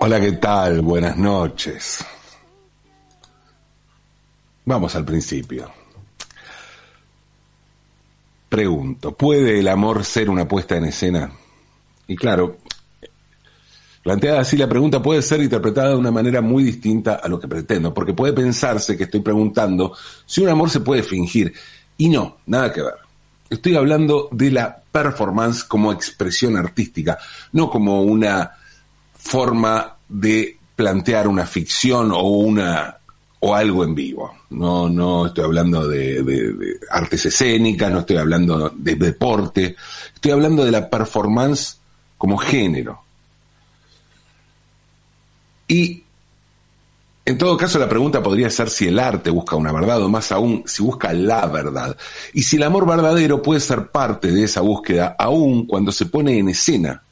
Hola, ¿qué tal? Buenas noches. Vamos al principio. Pregunto, ¿puede el amor ser una puesta en escena? Y claro, planteada así la pregunta puede ser interpretada de una manera muy distinta a lo que pretendo, porque puede pensarse que estoy preguntando si un amor se puede fingir. Y no, nada que ver. Estoy hablando de la performance como expresión artística, no como una forma de plantear una ficción o una o algo en vivo. No, no estoy hablando de, artes escénicas, no estoy hablando de deporte, estoy hablando de la performance como género. Y en todo caso la pregunta podría ser si el arte busca una verdad o más aún si busca la verdad. Y si el amor verdadero puede ser parte de esa búsqueda aún cuando se pone en escena,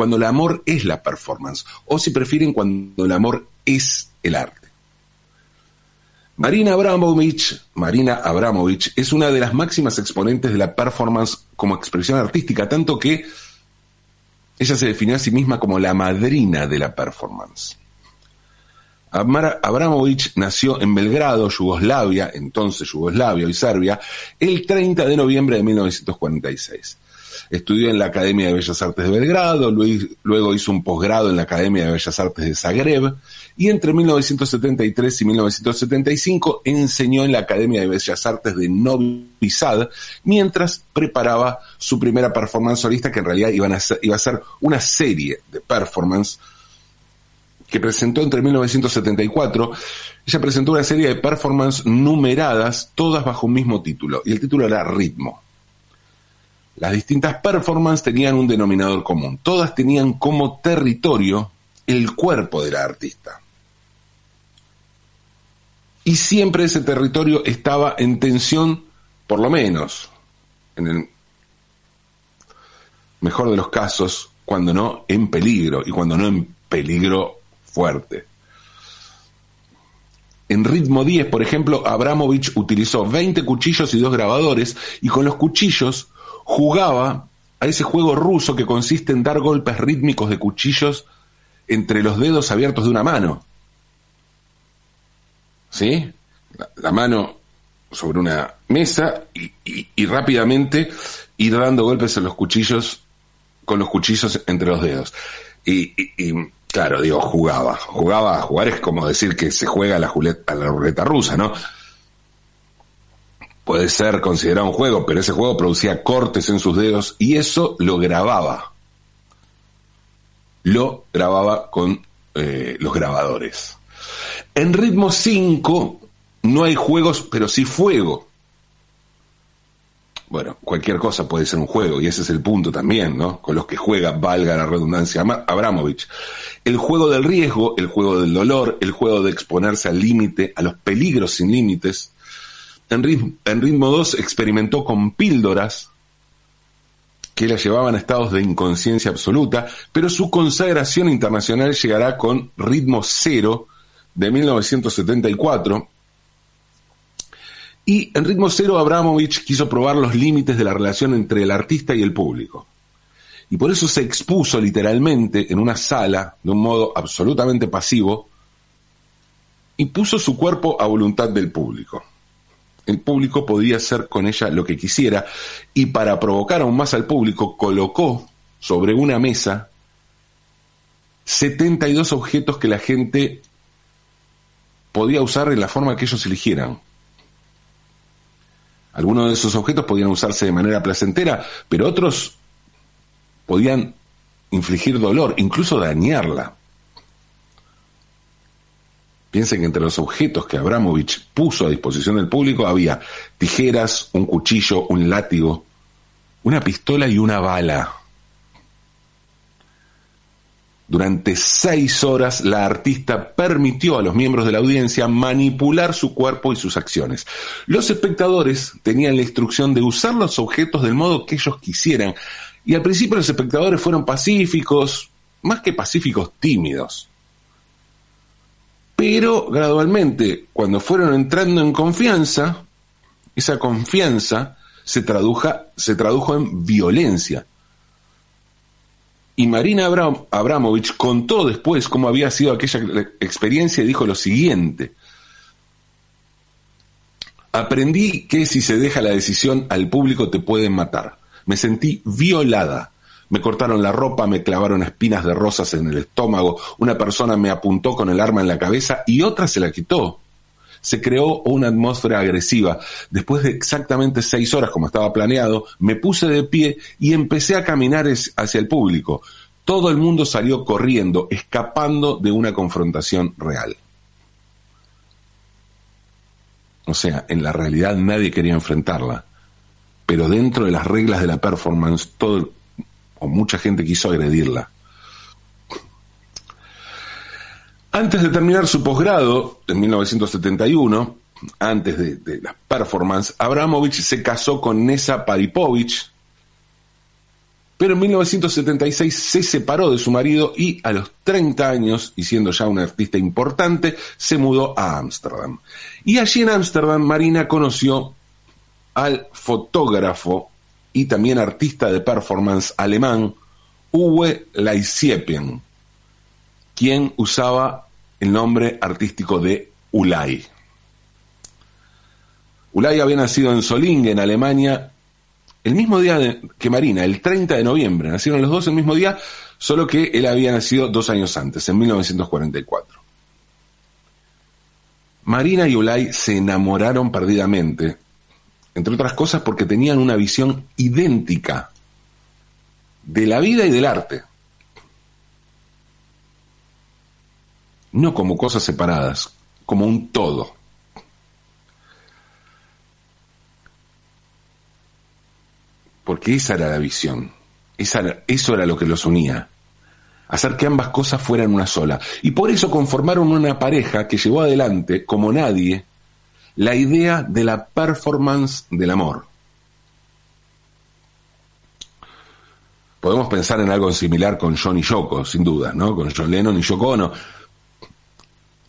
cuando el amor es la performance, o si prefieren cuando el amor es el arte. Marina Abramovich, Marina Abramovich es una de las máximas exponentes de la performance como expresión artística, tanto que ella se definió a sí misma como la madrina de la performance. Abramovich nació en Belgrado, Yugoslavia, entonces Yugoslavia y Serbia, el 30 de noviembre de 1946. Estudió en la Academia de Bellas Artes de Belgrado, luego hizo un posgrado en la Academia de Bellas Artes de Zagreb, y entre 1973 y 1975 enseñó en la Academia de Bellas Artes de Novi Sad, mientras preparaba su primera performance solista, que en realidad iba a ser una serie de performance que presentó entre 1974. Ella presentó una serie de performance numeradas, todas bajo un mismo título, y el título era Ritmo. Las distintas performances tenían un denominador común. Todas tenían como territorio el cuerpo de la artista y siempre ese territorio estaba en tensión, por lo menos, en el mejor de los casos, cuando no en peligro, y cuando no en peligro fuerte. En ritmo 10, por ejemplo, Abramovich utilizó 20 cuchillos y dos grabadores, y con los cuchillos jugaba a ese juego ruso que consiste en dar golpes rítmicos de cuchillos entre los dedos abiertos de una mano. ¿sí? La, mano sobre una mesa y, rápidamente ir dando golpes en los cuchillos, con los cuchillos entre los dedos. Y, claro, digo, jugaba. Jugaba a jugar es como decir que se juega a la, a la ruleta rusa, ¿no? Puede ser considerado un juego, pero ese juego producía cortes en sus dedos y eso lo grababa. Lo grababa con eh, los grabadores. En ritmo 5 no hay juegos, pero sí fuego. Bueno, cualquier cosa puede ser un juego, y ese es el punto también, ¿no? Con los que juega, valga la redundancia, Abramovich. El juego del riesgo, el juego del dolor, el juego de exponerse al límite, a los peligros sin límites. En ritmo, en ritmo 2 experimentó con píldoras que la llevaban a estados de inconsciencia absoluta, pero su consagración internacional llegará con ritmo cero de 1974. Y en ritmo cero Abramovich quiso probar los límites de la relación entre el artista y el público. Y por eso se expuso literalmente en una sala de un modo absolutamente pasivo y puso su cuerpo a voluntad del público. El público podía hacer con ella lo que quisiera y para provocar aún más al público colocó sobre una mesa 72 objetos que la gente podía usar en la forma que ellos eligieran. Algunos de esos objetos podían usarse de manera placentera, pero otros podían infligir dolor, incluso dañarla. Piensen que entre los objetos que Abramovich puso a disposición del público había tijeras, un cuchillo, un látigo, una pistola y una bala. Durante seis horas la artista permitió a los miembros de la audiencia manipular su cuerpo y sus acciones. Los espectadores tenían la instrucción de usar los objetos del modo que ellos quisieran. Y al principio los espectadores fueron pacíficos, más que pacíficos, tímidos. Pero gradualmente, cuando fueron entrando en confianza, esa confianza se, tradujo en violencia Y Marina Abramovich contó después cómo había sido aquella experiencia y dijo lo siguiente. Aprendí que si se deja la decisión al público te pueden matar. Me sentí violada. Me cortaron la ropa, me clavaron espinas de rosas en el estómago, una persona me apuntó con el arma en la cabeza y otra se la quitó. Se creó una atmósfera agresiva. Después de exactamente seis horas, como estaba planeado, me puse de pie y empecé a caminar hacia el público. Todo el mundo salió corriendo, escapando de una confrontación real. O sea, en la realidad nadie quería enfrentarla, pero dentro de las reglas de la performance, todo o mucha gente quiso agredirla. Antes de terminar su posgrado, en 1971, antes de, de la performance, Abramovich se casó con Nessa Paripovich, pero en 1976 se separó de su marido y a los 30 años, y siendo ya una artista importante, se mudó a Ámsterdam. Y allí en Ámsterdam Marina conoció al fotógrafo y también artista de performance alemán Uwe Leisiepen, quien usaba el nombre artístico de Ulay. Ulay había nacido en Solingen, Alemania, el mismo día que Marina, el 30 de noviembre. Nacieron los dos el mismo día, solo que él había nacido dos años antes, en 1944. Marina y Ulay se enamoraron perdidamente, entre otras cosas porque tenían una visión idéntica de la vida y del arte. No como cosas separadas, como un todo. Porque esa era la visión, eso era lo que los unía, hacer que ambas cosas fueran una sola. Y por eso conformaron una pareja que llevó adelante, como nadie, la idea de la performance del amor. Podemos pensar en algo similar con John y Yoko, sin duda, ¿no? Con John Lennon y Yoko Ono.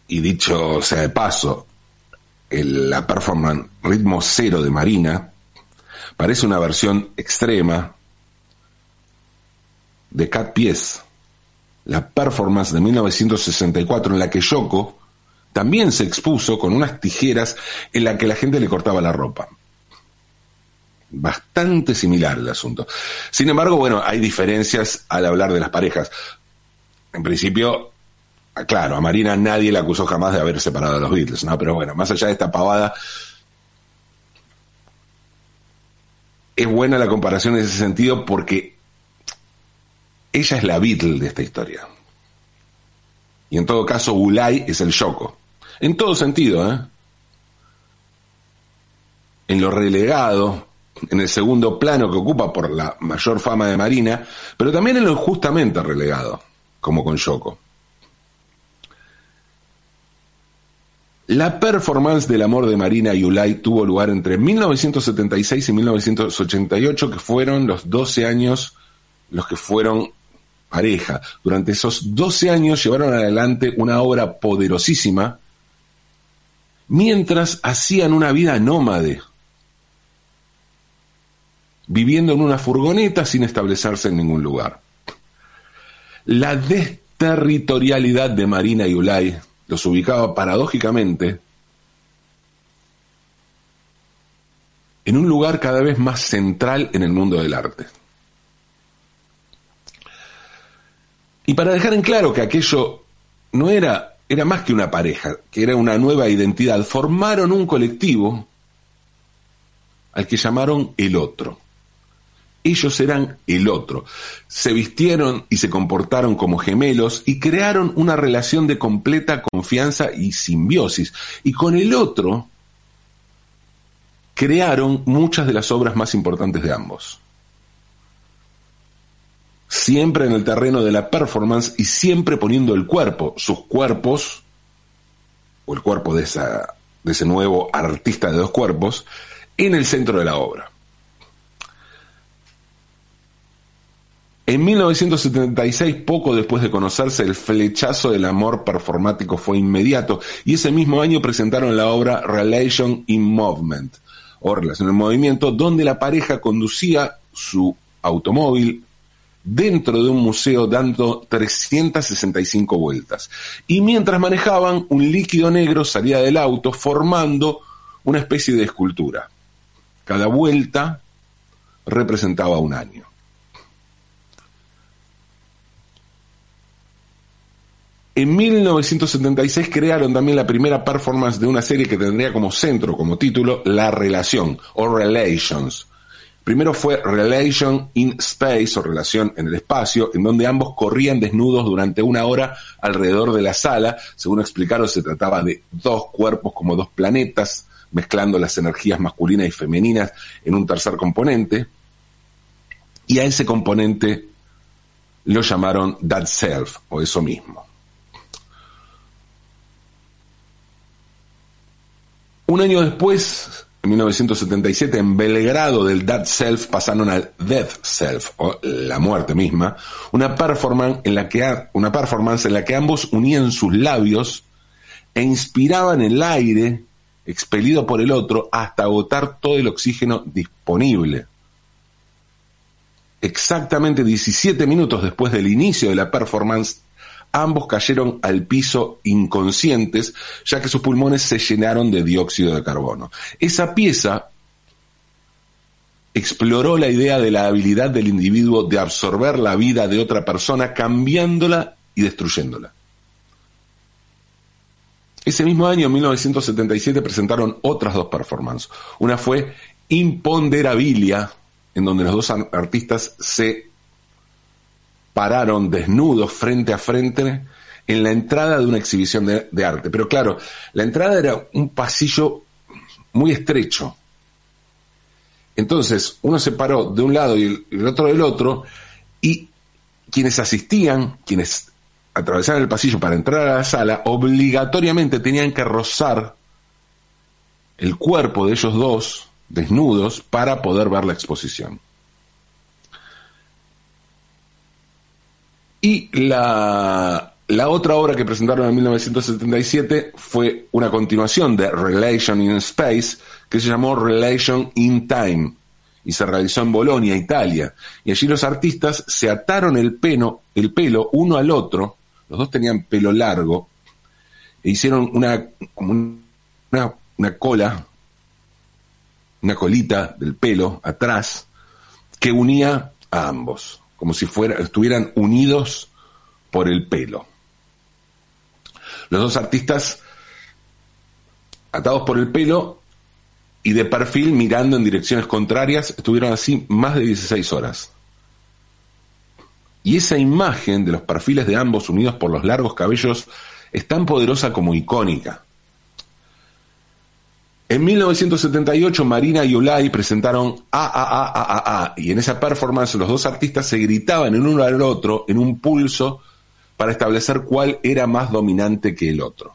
Y dicho sea de paso, la performance ritmo cero de Marina parece una versión extrema de Cat Pies, la performance de 1964 en la que Yoko también se expuso con unas tijeras en la que la gente le cortaba la ropa. Bastante similar el asunto. Sin embargo, bueno, hay diferencias al hablar de las parejas. En principio, claro, a Marina nadie la acusó jamás de haber separado a los Beatles, ¿no? Pero bueno, más allá de esta pavada, es buena la comparación en ese sentido porque ella es la Beatle de esta historia. Y en todo caso, Ulay es el Yoko. En todo sentido, ¿eh? En lo relegado, en el segundo plano que ocupa por la mayor fama de Marina, pero también en lo justamente relegado, como con Yoko. La performance del amor de Marina y Ulay tuvo lugar entre 1976 y 1988, que fueron los 12 años los que fueron pareja. Durante esos 12 años llevaron adelante una obra poderosísima mientras hacían una vida nómade, viviendo en una furgoneta sin establecerse en ningún lugar. La desterritorialidad de Marina y Ulay los ubicaba paradójicamente en un lugar cada vez más central en el mundo del arte. Y para dejar en claro que aquello no era era más que una pareja, que era una nueva identidad. Formaron un colectivo al que llamaron el otro. Ellos eran el otro. Se vistieron y se comportaron como gemelos y crearon una relación de completa confianza y simbiosis. Y con el otro crearon muchas de las obras más importantes de ambos siempre en el terreno de la performance y siempre poniendo el cuerpo, sus cuerpos, o el cuerpo de, esa, de ese nuevo artista de dos cuerpos, en el centro de la obra. En 1976, poco después de conocerse, el flechazo del amor performático fue inmediato y ese mismo año presentaron la obra Relation in Movement, o Relación en Movimiento, donde la pareja conducía su automóvil dentro de un museo dando 365 vueltas. Y mientras manejaban, un líquido negro salía del auto formando una especie de escultura. Cada vuelta representaba un año. En 1976 crearon también la primera performance de una serie que tendría como centro, como título, La Relación o Relations. Primero fue Relation in Space o Relación en el Espacio, en donde ambos corrían desnudos durante una hora alrededor de la sala. Según explicaron, se trataba de dos cuerpos como dos planetas, mezclando las energías masculinas y femeninas en un tercer componente. Y a ese componente lo llamaron That Self, o eso mismo. Un año después, en 1977, en Belgrado del That Self pasaron al Death Self, o la muerte misma, una performance en la que, una performance en la que ambos unían sus labios e inspiraban el aire expelido por el otro hasta agotar todo el oxígeno disponible. Exactamente 17 minutos después del inicio de la performance, Ambos cayeron al piso inconscientes, ya que sus pulmones se llenaron de dióxido de carbono. Esa pieza exploró la idea de la habilidad del individuo de absorber la vida de otra persona, cambiándola y destruyéndola. Ese mismo año, en 1977, presentaron otras dos performances. Una fue Imponderabilia, en donde los dos artistas se pararon desnudos frente a frente en la entrada de una exhibición de, arte. Pero claro, la entrada era un pasillo muy estrecho. Entonces, uno se paró de un lado y el, otro del otro, y quienes asistían, quienes atravesaban el pasillo para entrar a la sala, obligatoriamente tenían que rozar el cuerpo de ellos dos desnudos para poder ver la exposición. Y la, la otra obra que presentaron en 1977 fue una continuación de Relation in Space, que se llamó Relation in Time, y se realizó en Bolonia, Italia. Y allí los artistas se ataron el pelo, el pelo uno al otro, los dos tenían pelo largo, e hicieron una, una, una cola, una colita del pelo atrás, que unía a ambos como si estuvieran unidos por el pelo. Los dos artistas atados por el pelo y de perfil mirando en direcciones contrarias estuvieron así más de 16 horas. Y esa imagen de los perfiles de ambos unidos por los largos cabellos es tan poderosa como icónica. En 1978 Marina y Olay presentaron A, A, A, A, A, A, y en esa performance los dos artistas se gritaban en uno al otro en un pulso para establecer cuál era más dominante que el otro.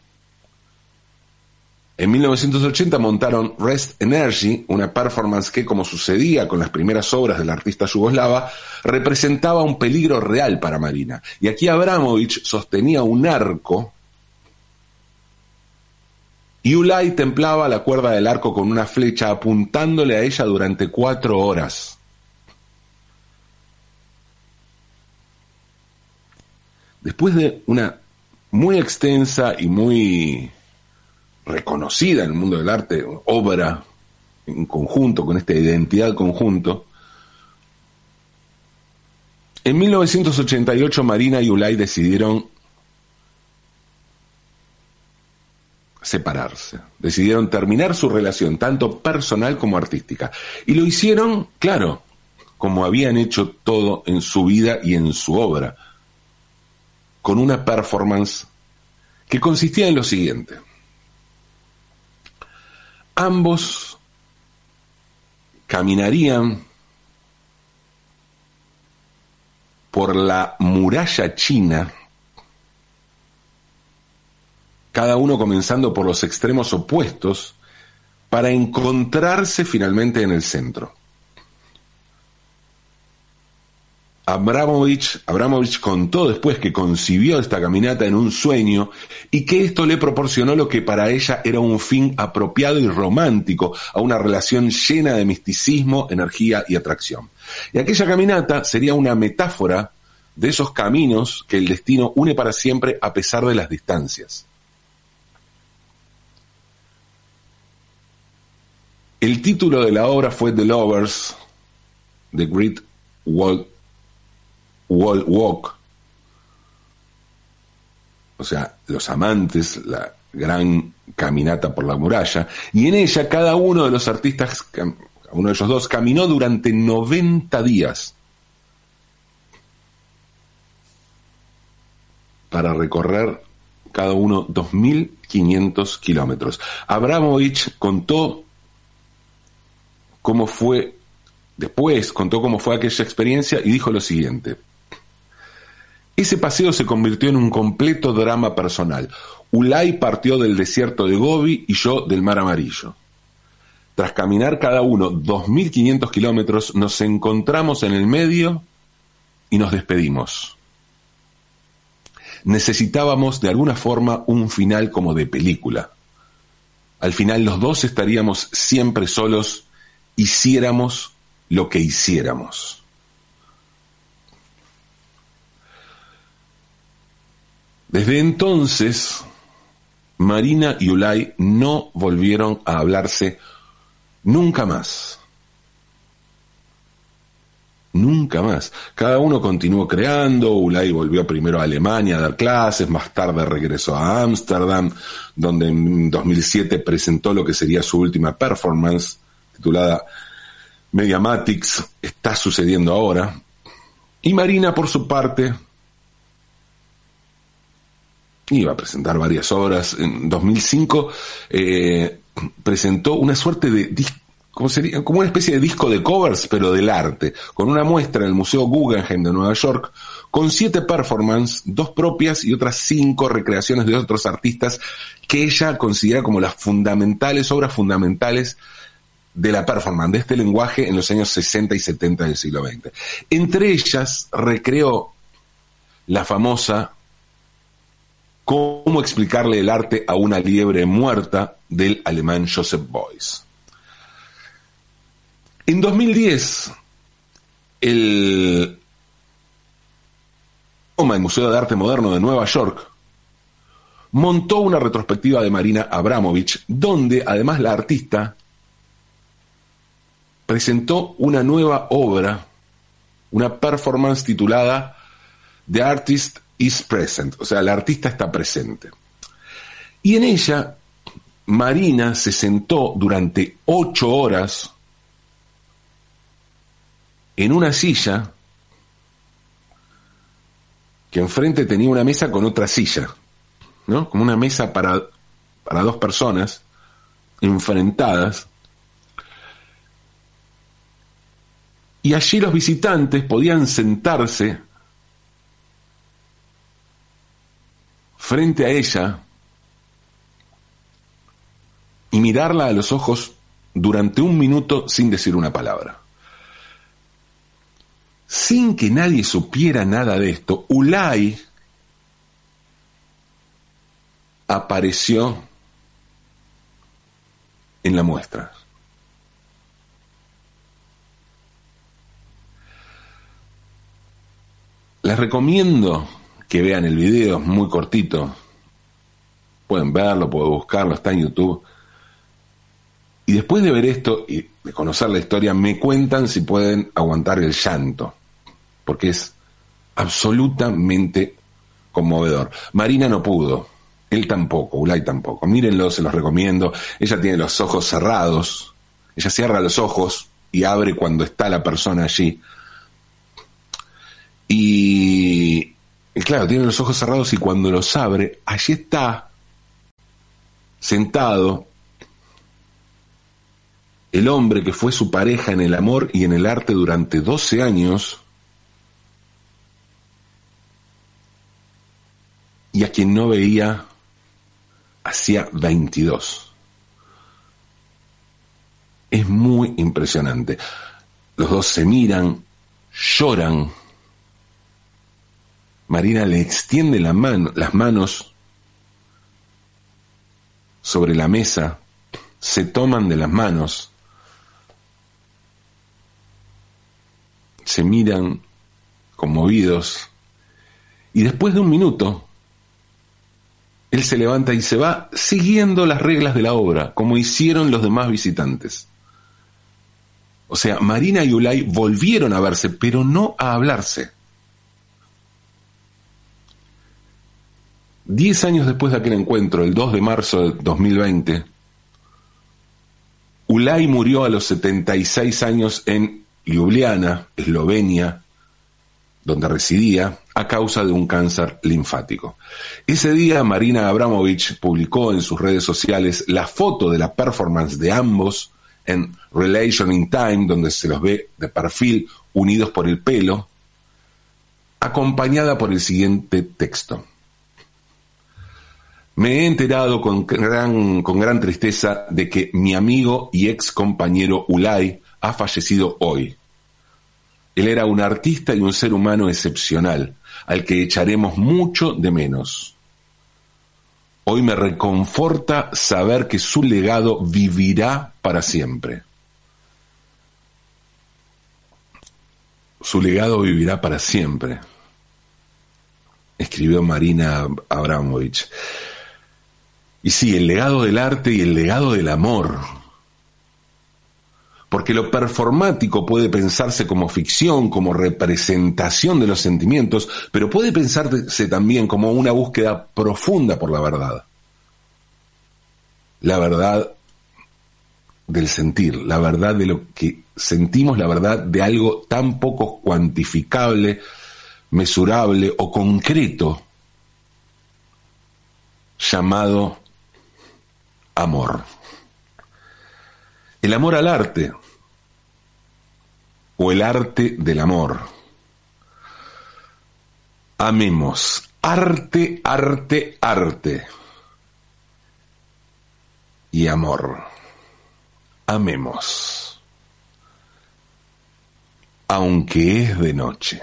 En 1980 montaron Rest Energy, una performance que, como sucedía con las primeras obras del artista yugoslava, representaba un peligro real para Marina. Y aquí Abramovich sostenía un arco y Ulay templaba la cuerda del arco con una flecha apuntándole a ella durante cuatro horas. Después de una muy extensa y muy reconocida en el mundo del arte obra en conjunto, con esta identidad conjunto, en 1988 Marina y Ulay decidieron separarse. Decidieron terminar su relación, tanto personal como artística. Y lo hicieron, claro, como habían hecho todo en su vida y en su obra, con una performance que consistía en lo siguiente. Ambos caminarían por la muralla china cada uno comenzando por los extremos opuestos, para encontrarse finalmente en el centro. Abramovich, Abramovich contó después que concibió esta caminata en un sueño y que esto le proporcionó lo que para ella era un fin apropiado y romántico a una relación llena de misticismo, energía y atracción. Y aquella caminata sería una metáfora de esos caminos que el destino une para siempre a pesar de las distancias. El título de la obra fue The Lovers, The Great Wall Wall Walk, o sea, los amantes, la gran caminata por la muralla, y en ella cada uno de los artistas, uno de ellos dos, caminó durante 90 días para recorrer cada uno 2.500 kilómetros. Abramovich contó cómo fue, después contó cómo fue aquella experiencia y dijo lo siguiente. Ese paseo se convirtió en un completo drama personal. Ulay partió del desierto de Gobi y yo del Mar Amarillo. Tras caminar cada uno 2.500 kilómetros, nos encontramos en el medio y nos despedimos. Necesitábamos de alguna forma un final como de película. Al final los dos estaríamos siempre solos, hiciéramos lo que hiciéramos. Desde entonces, Marina y Ulay no volvieron a hablarse nunca más. Nunca más. Cada uno continuó creando, Ulay volvió primero a Alemania a dar clases, más tarde regresó a Ámsterdam, donde en 2007 presentó lo que sería su última performance, titulada Mediamatics, está sucediendo ahora. Y Marina, por su parte, iba a presentar varias obras. En 2005 eh, presentó una suerte de como, sería, como una especie de disco de covers, pero del arte, con una muestra en el Museo Guggenheim de Nueva York, con siete performances, dos propias y otras cinco recreaciones de otros artistas que ella considera como las fundamentales, obras fundamentales de la performance, de este lenguaje en los años 60 y 70 del siglo XX. Entre ellas recreó la famosa ¿Cómo explicarle el arte a una liebre muerta del alemán Joseph Beuys? En 2010, el el Museo de Arte Moderno de Nueva York montó una retrospectiva de Marina Abramovich, donde además la artista presentó una nueva obra, una performance titulada The Artist is present, o sea, la artista está presente. Y en ella, Marina se sentó durante ocho horas en una silla que enfrente tenía una mesa con otra silla, ¿no? Como una mesa para, para dos personas enfrentadas. Y allí los visitantes podían sentarse frente a ella y mirarla a los ojos durante un minuto sin decir una palabra. Sin que nadie supiera nada de esto, Ulay apareció en la muestra. Les recomiendo que vean el video, es muy cortito. Pueden verlo, pueden buscarlo, está en YouTube. Y después de ver esto y de conocer la historia, me cuentan si pueden aguantar el llanto, porque es absolutamente conmovedor. Marina no pudo, él tampoco, Ulay tampoco. Mírenlo, se los recomiendo. Ella tiene los ojos cerrados, ella cierra los ojos y abre cuando está la persona allí. Y, claro, tiene los ojos cerrados y cuando los abre, allí está, sentado, el hombre que fue su pareja en el amor y en el arte durante 12 años, y a quien no veía hacía 22. Es muy impresionante. Los dos se miran, lloran, Marina le extiende la las manos sobre la mesa, se toman de las manos, se miran conmovidos y después de un minuto, él se levanta y se va siguiendo las reglas de la obra, como hicieron los demás visitantes. O sea, Marina y Ulay volvieron a verse, pero no a hablarse. Diez años después de aquel encuentro, el 2 de marzo de 2020, Ulay murió a los 76 años en Ljubljana, Eslovenia, donde residía, a causa de un cáncer linfático. Ese día Marina Abramovich publicó en sus redes sociales la foto de la performance de ambos en Relation in Time, donde se los ve de perfil unidos por el pelo, acompañada por el siguiente texto. Me he enterado con gran, con gran tristeza de que mi amigo y ex compañero Ulay ha fallecido hoy. Él era un artista y un ser humano excepcional, al que echaremos mucho de menos. Hoy me reconforta saber que su legado vivirá para siempre. Su legado vivirá para siempre, escribió Marina Abramovich. Y sí, el legado del arte y el legado del amor. Porque lo performático puede pensarse como ficción, como representación de los sentimientos, pero puede pensarse también como una búsqueda profunda por la verdad. La verdad del sentir, la verdad de lo que sentimos, la verdad de algo tan poco cuantificable, mesurable o concreto llamado amor. El amor al arte o el arte del amor. Amemos. Arte, arte, arte. Y amor. Amemos. Aunque es de noche.